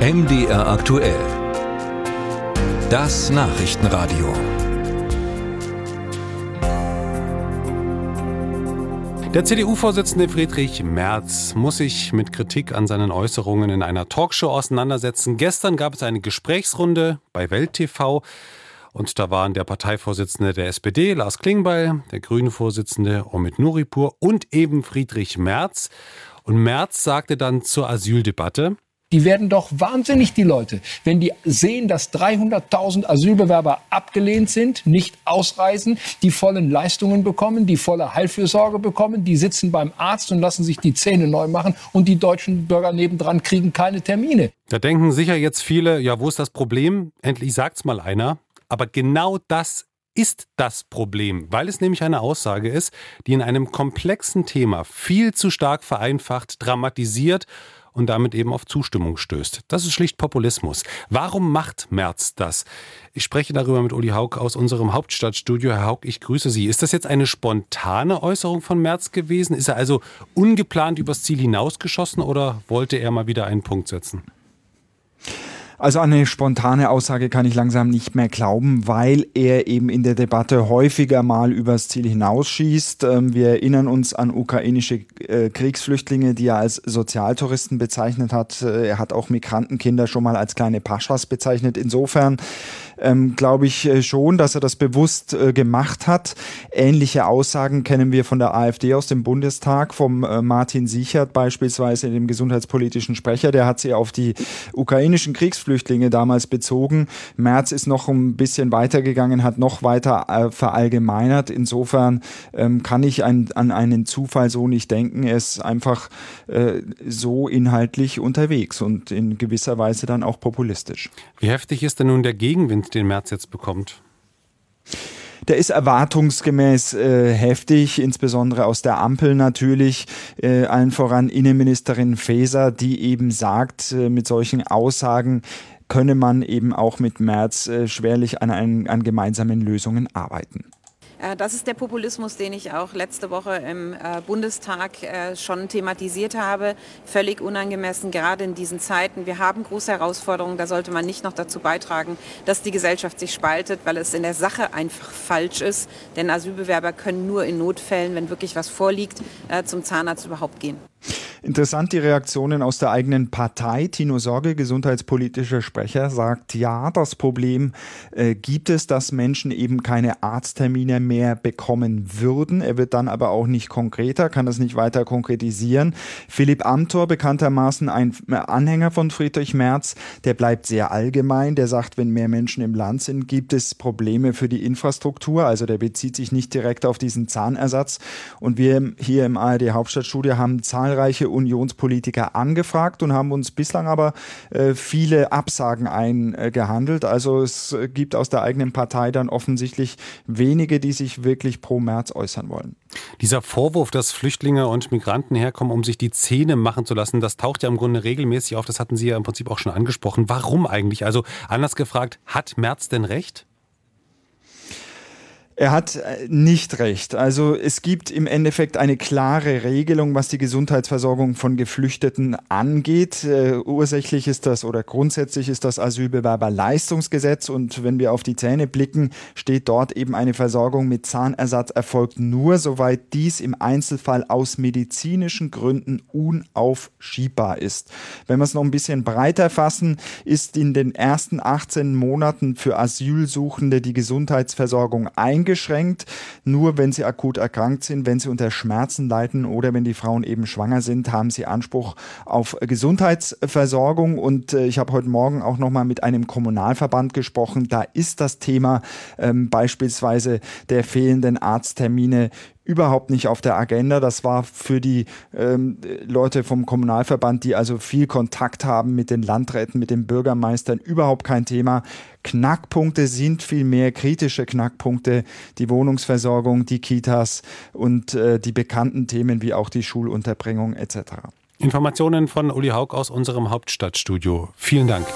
MDR aktuell. Das Nachrichtenradio. Der CDU-Vorsitzende Friedrich Merz muss sich mit Kritik an seinen Äußerungen in einer Talkshow auseinandersetzen. Gestern gab es eine Gesprächsrunde bei Welt TV. Und da waren der Parteivorsitzende der SPD, Lars Klingbeil, der Grünen-Vorsitzende Omid Nuripur und eben Friedrich Merz. Und Merz sagte dann zur Asyldebatte, die werden doch wahnsinnig, die Leute, wenn die sehen, dass 300.000 Asylbewerber abgelehnt sind, nicht ausreisen, die vollen Leistungen bekommen, die volle Heilfürsorge bekommen, die sitzen beim Arzt und lassen sich die Zähne neu machen und die deutschen Bürger nebendran kriegen keine Termine. Da denken sicher jetzt viele, ja, wo ist das Problem? Endlich sagt's mal einer. Aber genau das ist das Problem, weil es nämlich eine Aussage ist, die in einem komplexen Thema viel zu stark vereinfacht, dramatisiert und damit eben auf Zustimmung stößt. Das ist schlicht Populismus. Warum macht Merz das? Ich spreche darüber mit Uli Haug aus unserem Hauptstadtstudio. Herr Haug, ich grüße Sie. Ist das jetzt eine spontane Äußerung von Merz gewesen? Ist er also ungeplant übers Ziel hinausgeschossen oder wollte er mal wieder einen Punkt setzen? Also eine spontane Aussage kann ich langsam nicht mehr glauben, weil er eben in der Debatte häufiger mal übers Ziel hinausschießt. Ähm, wir erinnern uns an ukrainische äh, Kriegsflüchtlinge, die er als Sozialtouristen bezeichnet hat. Äh, er hat auch Migrantenkinder schon mal als kleine Paschas bezeichnet. Insofern ähm, glaube ich äh, schon, dass er das bewusst äh, gemacht hat. Ähnliche Aussagen kennen wir von der AfD aus dem Bundestag, vom äh, Martin Sichert beispielsweise, dem gesundheitspolitischen Sprecher. Der hat sie auf die ukrainischen Kriegsflüchtlinge damals bezogen. Merz ist noch ein bisschen weitergegangen, hat noch weiter äh, verallgemeinert. Insofern ähm, kann ich ein, an einen Zufall so nicht denken. Er ist einfach äh, so inhaltlich unterwegs und in gewisser Weise dann auch populistisch. Wie heftig ist denn nun der Gegenwind den März jetzt bekommt? Der ist erwartungsgemäß äh, heftig, insbesondere aus der Ampel natürlich, äh, allen voran Innenministerin Faeser, die eben sagt, äh, mit solchen Aussagen könne man eben auch mit März äh, schwerlich an, an, an gemeinsamen Lösungen arbeiten. Äh, das ist der Populismus, den ich auch letzte Woche im äh, Bundestag äh, schon thematisiert habe. Völlig unangemessen, gerade in diesen Zeiten. Wir haben große Herausforderungen. Da sollte man nicht noch dazu beitragen, dass die Gesellschaft sich spaltet, weil es in der Sache einfach falsch ist. Denn Asylbewerber können nur in Notfällen, wenn wirklich was vorliegt, zum Zahnarzt überhaupt gehen. Interessant die Reaktionen aus der eigenen Partei. Tino Sorge, gesundheitspolitischer Sprecher, sagt, ja, das Problem äh, gibt es, dass Menschen eben keine Arzttermine mehr bekommen würden. Er wird dann aber auch nicht konkreter, kann das nicht weiter konkretisieren. Philipp Amthor, bekanntermaßen ein Anhänger von Friedrich Merz, der bleibt sehr allgemein. Der sagt, wenn mehr Menschen im Land sind, gibt es Probleme für die Infrastruktur. Also der bezieht sich nicht direkt auf diesen Zahnersatz. Und wir hier im ARD Hauptstadtstudio haben zahlreiche Unionspolitiker angefragt und haben uns bislang aber äh, viele Absagen eingehandelt. Also es gibt aus der eigenen Partei dann offensichtlich wenige, die sich wirklich pro März äußern wollen. Dieser Vorwurf, dass Flüchtlinge und Migranten herkommen, um sich die Zähne machen zu lassen, das taucht ja im Grunde regelmäßig auf. Das hatten Sie ja im Prinzip auch schon angesprochen. Warum eigentlich? Also anders gefragt, hat Merz denn recht? Er hat äh, nicht recht. Also es gibt im Endeffekt eine klare Regelung, was die Gesundheitsversorgung von Geflüchteten angeht. Uh, ursächlich ist das oder grundsätzlich ist das Asylbewerberleistungsgesetz und wenn wir auf die Zähne blicken, steht dort eben eine Versorgung mit Zahnersatz erfolgt nur, soweit dies im Einzelfall aus medizinischen Gründen unaufschiebbar ist. Wenn wir es noch ein bisschen breiter fassen, ist in den ersten 18 Monaten für Asylsuchende die Gesundheitsversorgung eingeschränkt eingeschränkt, nur wenn sie akut erkrankt sind, wenn sie unter Schmerzen leiden oder wenn die Frauen eben schwanger sind, haben sie Anspruch auf Gesundheitsversorgung. Und äh, ich habe heute Morgen auch noch mal mit einem Kommunalverband gesprochen. Da ist das Thema ähm, beispielsweise der fehlenden Arzttermine überhaupt nicht auf der Agenda. Das war für die ähm, Leute vom Kommunalverband, die also viel Kontakt haben mit den Landräten, mit den Bürgermeistern, überhaupt kein Thema. Knackpunkte sind vielmehr kritische Knackpunkte, die Wohnungsversorgung, die Kitas und äh, die bekannten Themen wie auch die Schulunterbringung etc. Informationen von Uli Haug aus unserem Hauptstadtstudio. Vielen Dank.